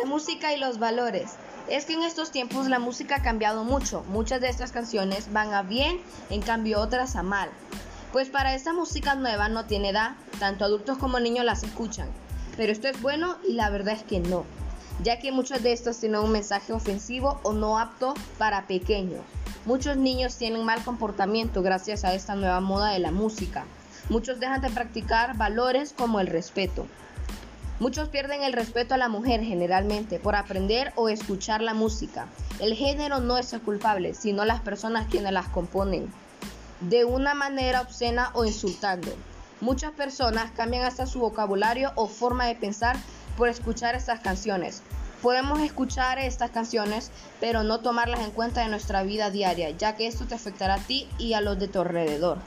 La música y los valores. Es que en estos tiempos la música ha cambiado mucho. Muchas de estas canciones van a bien, en cambio otras a mal. Pues para esta música nueva no tiene edad, tanto adultos como niños las escuchan. Pero esto es bueno y la verdad es que no, ya que muchos de estos tienen un mensaje ofensivo o no apto para pequeños. Muchos niños tienen mal comportamiento gracias a esta nueva moda de la música. Muchos dejan de practicar valores como el respeto. Muchos pierden el respeto a la mujer generalmente por aprender o escuchar la música. El género no es el culpable, sino las personas quienes las componen, de una manera obscena o insultando. Muchas personas cambian hasta su vocabulario o forma de pensar por escuchar estas canciones. Podemos escuchar estas canciones, pero no tomarlas en cuenta en nuestra vida diaria, ya que esto te afectará a ti y a los de tu alrededor.